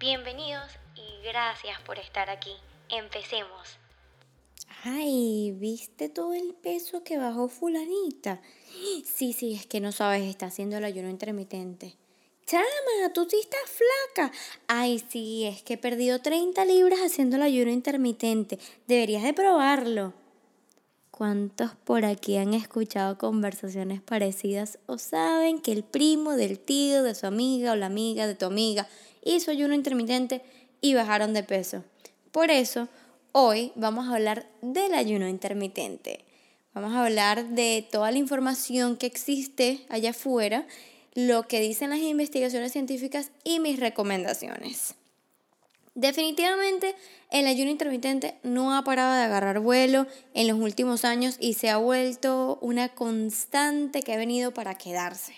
Bienvenidos y gracias por estar aquí. Empecemos. Ay, ¿viste todo el peso que bajó fulanita? Sí, sí, es que no sabes, está haciendo el ayuno intermitente. Chama, tú sí estás flaca. Ay, sí, es que he perdido 30 libras haciendo el ayuno intermitente. Deberías de probarlo. ¿Cuántos por aquí han escuchado conversaciones parecidas o saben que el primo del tío de su amiga o la amiga de tu amiga hizo ayuno intermitente y bajaron de peso? Por eso, hoy vamos a hablar del ayuno intermitente. Vamos a hablar de toda la información que existe allá afuera, lo que dicen las investigaciones científicas y mis recomendaciones. Definitivamente el ayuno intermitente no ha parado de agarrar vuelo en los últimos años y se ha vuelto una constante que ha venido para quedarse.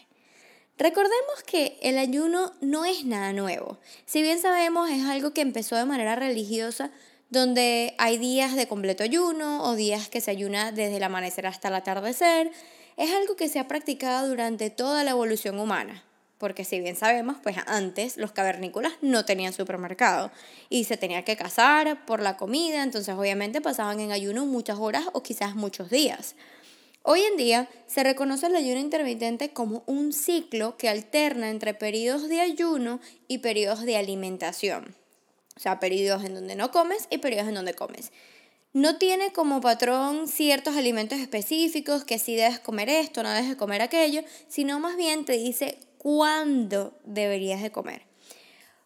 Recordemos que el ayuno no es nada nuevo. Si bien sabemos es algo que empezó de manera religiosa, donde hay días de completo ayuno o días que se ayuna desde el amanecer hasta el atardecer, es algo que se ha practicado durante toda la evolución humana. Porque si bien sabemos, pues antes los cavernícolas no tenían supermercado y se tenía que cazar por la comida, entonces obviamente pasaban en ayuno muchas horas o quizás muchos días. Hoy en día se reconoce el ayuno intermitente como un ciclo que alterna entre periodos de ayuno y periodos de alimentación. O sea, periodos en donde no comes y periodos en donde comes. No tiene como patrón ciertos alimentos específicos, que si debes comer esto, no debes comer aquello, sino más bien te dice cuándo deberías de comer.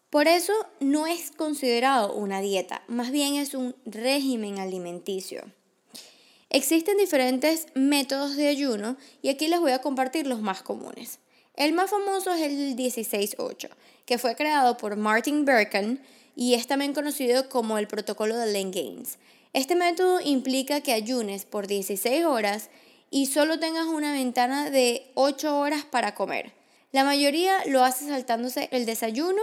Por eso no es considerado una dieta, más bien es un régimen alimenticio. Existen diferentes métodos de ayuno y aquí les voy a compartir los más comunes. El más famoso es el 16-8, que fue creado por Martin Berkan y es también conocido como el protocolo de Lane Gaines. Este método implica que ayunes por 16 horas y solo tengas una ventana de 8 horas para comer. La mayoría lo hace saltándose el desayuno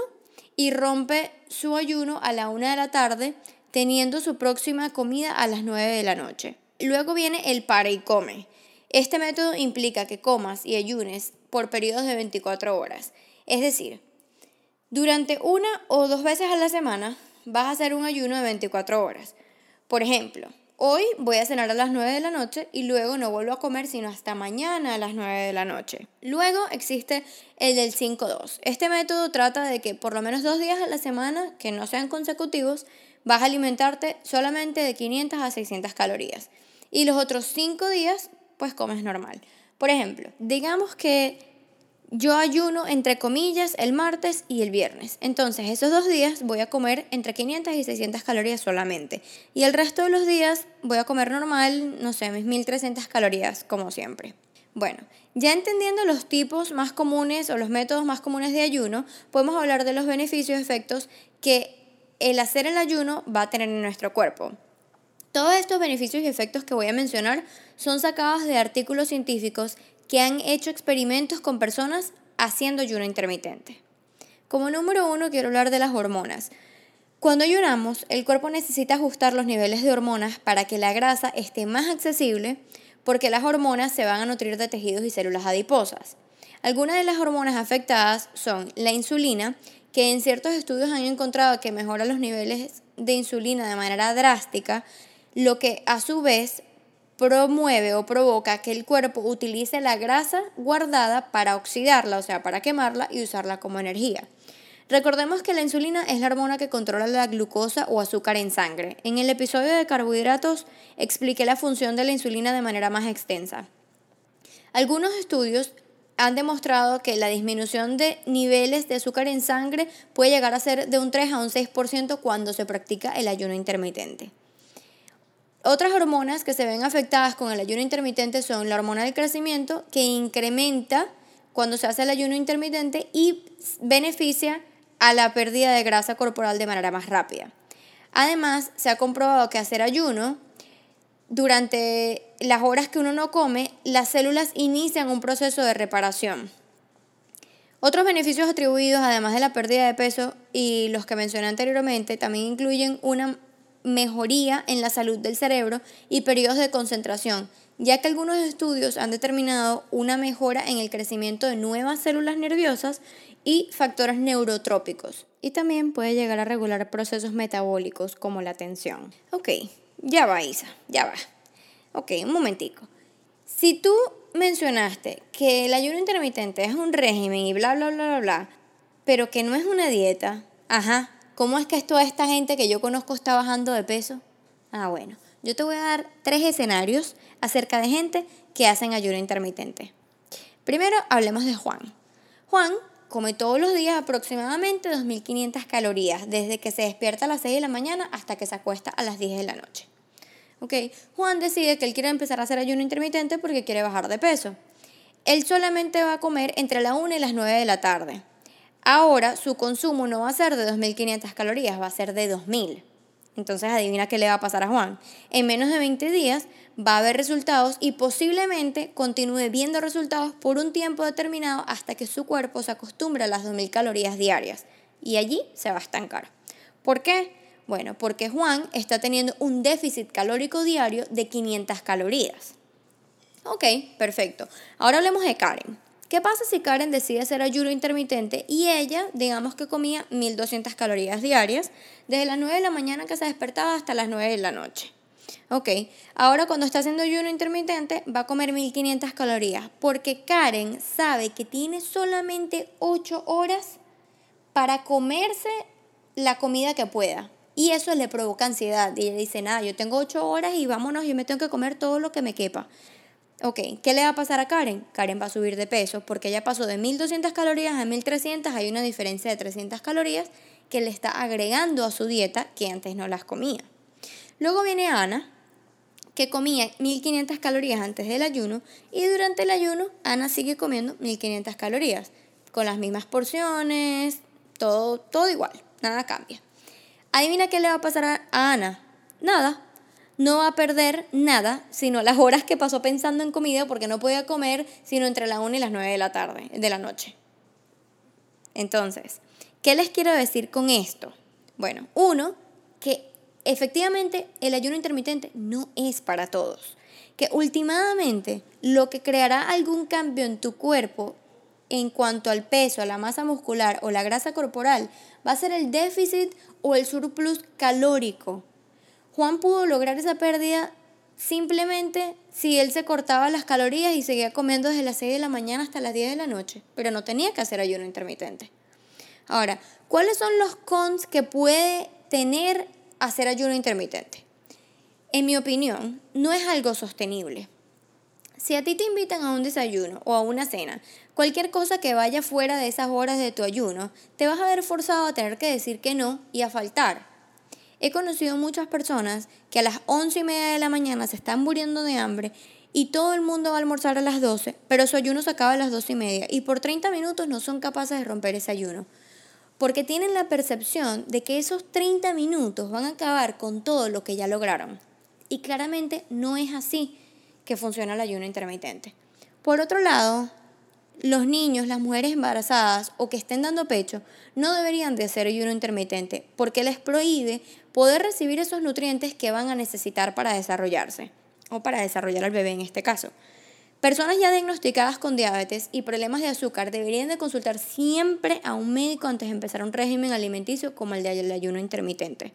y rompe su ayuno a la 1 de la tarde, teniendo su próxima comida a las 9 de la noche. Luego viene el para y come. Este método implica que comas y ayunes por periodos de 24 horas. Es decir, durante una o dos veces a la semana vas a hacer un ayuno de 24 horas. Por ejemplo, hoy voy a cenar a las 9 de la noche y luego no vuelvo a comer sino hasta mañana a las 9 de la noche. Luego existe el del 5-2. Este método trata de que por lo menos dos días a la semana, que no sean consecutivos, vas a alimentarte solamente de 500 a 600 calorías y los otros cinco días pues comes normal. Por ejemplo, digamos que yo ayuno entre comillas el martes y el viernes. Entonces esos dos días voy a comer entre 500 y 600 calorías solamente. Y el resto de los días voy a comer normal, no sé, mis 1300 calorías como siempre. Bueno, ya entendiendo los tipos más comunes o los métodos más comunes de ayuno, podemos hablar de los beneficios y efectos que el hacer el ayuno va a tener en nuestro cuerpo. Todos estos beneficios y efectos que voy a mencionar son sacados de artículos científicos que han hecho experimentos con personas haciendo ayuno intermitente. Como número uno quiero hablar de las hormonas. Cuando ayunamos, el cuerpo necesita ajustar los niveles de hormonas para que la grasa esté más accesible porque las hormonas se van a nutrir de tejidos y células adiposas. Algunas de las hormonas afectadas son la insulina, que en ciertos estudios han encontrado que mejora los niveles de insulina de manera drástica, lo que a su vez promueve o provoca que el cuerpo utilice la grasa guardada para oxidarla, o sea, para quemarla y usarla como energía. Recordemos que la insulina es la hormona que controla la glucosa o azúcar en sangre. En el episodio de carbohidratos expliqué la función de la insulina de manera más extensa. Algunos estudios han demostrado que la disminución de niveles de azúcar en sangre puede llegar a ser de un 3 a un 6% cuando se practica el ayuno intermitente. Otras hormonas que se ven afectadas con el ayuno intermitente son la hormona del crecimiento, que incrementa cuando se hace el ayuno intermitente y beneficia a la pérdida de grasa corporal de manera más rápida. Además, se ha comprobado que hacer ayuno durante las horas que uno no come, las células inician un proceso de reparación. Otros beneficios atribuidos, además de la pérdida de peso y los que mencioné anteriormente, también incluyen una mejoría en la salud del cerebro y periodos de concentración, ya que algunos estudios han determinado una mejora en el crecimiento de nuevas células nerviosas y factores neurotrópicos. Y también puede llegar a regular procesos metabólicos como la tensión. Ok, ya va Isa, ya va. Ok, un momentico. Si tú mencionaste que el ayuno intermitente es un régimen y bla, bla, bla, bla, bla, pero que no es una dieta, ajá, ¿cómo es que toda esta gente que yo conozco está bajando de peso? Ah, bueno, yo te voy a dar tres escenarios acerca de gente que hacen ayuno intermitente. Primero, hablemos de Juan. Juan come todos los días aproximadamente 2.500 calorías, desde que se despierta a las 6 de la mañana hasta que se acuesta a las 10 de la noche. Juan decide que él quiere empezar a hacer ayuno intermitente porque quiere bajar de peso. Él solamente va a comer entre la 1 y las 9 de la tarde. Ahora su consumo no va a ser de 2.500 calorías, va a ser de 2.000. Entonces adivina qué le va a pasar a Juan. En menos de 20 días va a haber resultados y posiblemente continúe viendo resultados por un tiempo determinado hasta que su cuerpo se acostumbre a las 2.000 calorías diarias. Y allí se va a estancar. ¿Por qué? Bueno, porque Juan está teniendo un déficit calórico diario de 500 calorías. Ok, perfecto. Ahora hablemos de Karen. ¿Qué pasa si Karen decide hacer ayuno intermitente y ella, digamos que comía 1200 calorías diarias desde las 9 de la mañana que se despertaba hasta las 9 de la noche? Ok, ahora cuando está haciendo ayuno intermitente va a comer 1500 calorías porque Karen sabe que tiene solamente 8 horas para comerse la comida que pueda. Y eso le provoca ansiedad. Y ella dice, nada, yo tengo ocho horas y vámonos, yo me tengo que comer todo lo que me quepa. Ok, ¿qué le va a pasar a Karen? Karen va a subir de peso porque ella pasó de 1200 calorías a 1300, hay una diferencia de 300 calorías que le está agregando a su dieta que antes no las comía. Luego viene Ana, que comía 1500 calorías antes del ayuno y durante el ayuno Ana sigue comiendo 1500 calorías, con las mismas porciones, todo, todo igual, nada cambia. Adivina qué le va a pasar a Ana. Nada. No va a perder nada, sino las horas que pasó pensando en comida porque no podía comer sino entre las 1 y las 9 de la tarde, de la noche. Entonces, ¿qué les quiero decir con esto? Bueno, uno, que efectivamente el ayuno intermitente no es para todos. Que últimamente lo que creará algún cambio en tu cuerpo en cuanto al peso, a la masa muscular o la grasa corporal va a ser el déficit o el surplus calórico. Juan pudo lograr esa pérdida simplemente si él se cortaba las calorías y seguía comiendo desde las 6 de la mañana hasta las 10 de la noche, pero no tenía que hacer ayuno intermitente. Ahora, ¿cuáles son los cons que puede tener hacer ayuno intermitente? En mi opinión, no es algo sostenible. Si a ti te invitan a un desayuno o a una cena, cualquier cosa que vaya fuera de esas horas de tu ayuno, te vas a ver forzado a tener que decir que no y a faltar. He conocido muchas personas que a las once y media de la mañana se están muriendo de hambre y todo el mundo va a almorzar a las 12, pero su ayuno se acaba a las doce y media y por 30 minutos no son capaces de romper ese ayuno. Porque tienen la percepción de que esos 30 minutos van a acabar con todo lo que ya lograron. Y claramente no es así que funciona el ayuno intermitente. Por otro lado, los niños, las mujeres embarazadas o que estén dando pecho no deberían de hacer ayuno intermitente porque les prohíbe poder recibir esos nutrientes que van a necesitar para desarrollarse o para desarrollar al bebé en este caso. Personas ya diagnosticadas con diabetes y problemas de azúcar deberían de consultar siempre a un médico antes de empezar un régimen alimenticio como el de ayuno intermitente.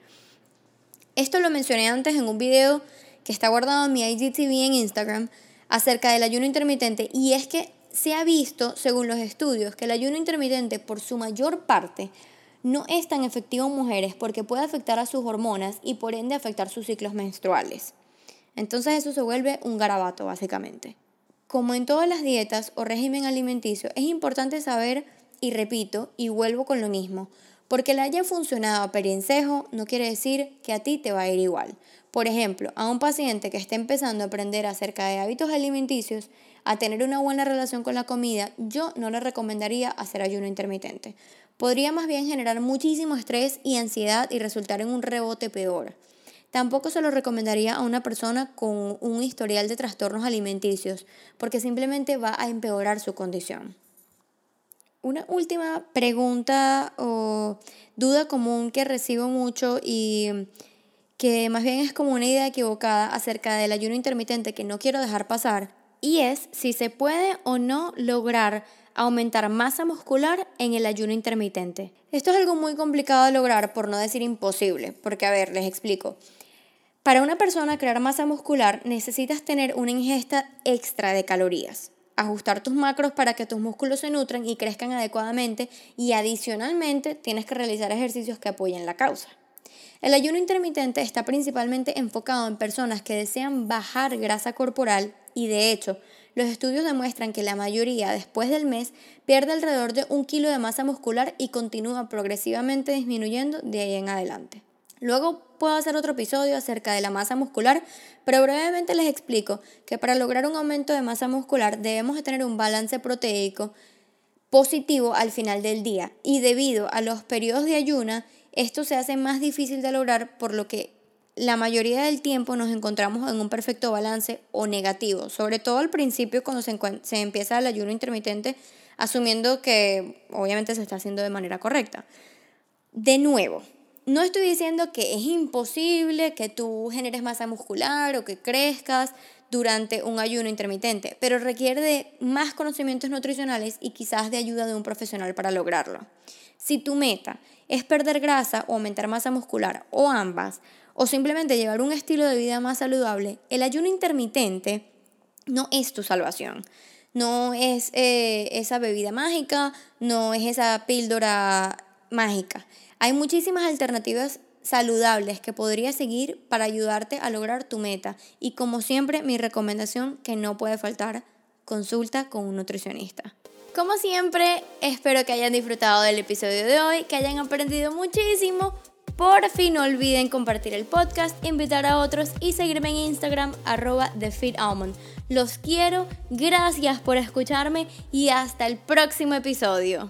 Esto lo mencioné antes en un video que está guardado en mi IGTV en Instagram acerca del ayuno intermitente y es que se ha visto, según los estudios, que el ayuno intermitente por su mayor parte no es tan efectivo en mujeres porque puede afectar a sus hormonas y por ende afectar sus ciclos menstruales. Entonces eso se vuelve un garabato básicamente. Como en todas las dietas o régimen alimenticio, es importante saber, y repito, y vuelvo con lo mismo, porque le haya funcionado a Periencejo no quiere decir que a ti te va a ir igual. Por ejemplo, a un paciente que esté empezando a aprender acerca de hábitos alimenticios, a tener una buena relación con la comida, yo no le recomendaría hacer ayuno intermitente, podría más bien generar muchísimo estrés y ansiedad y resultar en un rebote peor. Tampoco se lo recomendaría a una persona con un historial de trastornos alimenticios, porque simplemente va a empeorar su condición. Una última pregunta o duda común que recibo mucho y que más bien es como una idea equivocada acerca del ayuno intermitente que no quiero dejar pasar, y es si se puede o no lograr aumentar masa muscular en el ayuno intermitente. Esto es algo muy complicado de lograr, por no decir imposible, porque a ver, les explico. Para una persona crear masa muscular necesitas tener una ingesta extra de calorías, ajustar tus macros para que tus músculos se nutran y crezcan adecuadamente y adicionalmente tienes que realizar ejercicios que apoyen la causa. El ayuno intermitente está principalmente enfocado en personas que desean bajar grasa corporal y de hecho los estudios demuestran que la mayoría después del mes pierde alrededor de un kilo de masa muscular y continúa progresivamente disminuyendo de ahí en adelante. Luego puedo hacer otro episodio acerca de la masa muscular, pero brevemente les explico que para lograr un aumento de masa muscular debemos tener un balance proteico positivo al final del día y debido a los periodos de ayuna esto se hace más difícil de lograr por lo que la mayoría del tiempo nos encontramos en un perfecto balance o negativo, sobre todo al principio cuando se, empieza el ayuno intermitente, asumiendo que obviamente se está haciendo de manera correcta. De nuevo, no estoy diciendo que es imposible que tú generes masa muscular o que crezcas durante un ayuno intermitente, pero requiere de más conocimientos nutricionales y quizás de ayuda de un profesional para lograrlo. Si tu meta es perder grasa o aumentar masa muscular o ambas, o simplemente llevar un estilo de vida más saludable, el ayuno intermitente no es tu salvación. No es eh, esa bebida mágica, no es esa píldora mágica. Hay muchísimas alternativas saludables que podrías seguir para ayudarte a lograr tu meta. Y como siempre, mi recomendación que no puede faltar, consulta con un nutricionista. Como siempre, espero que hayan disfrutado del episodio de hoy, que hayan aprendido muchísimo por fin no olviden compartir el podcast, invitar a otros y seguirme en Instagram arroba TheFitAlmond. Los quiero, gracias por escucharme y hasta el próximo episodio.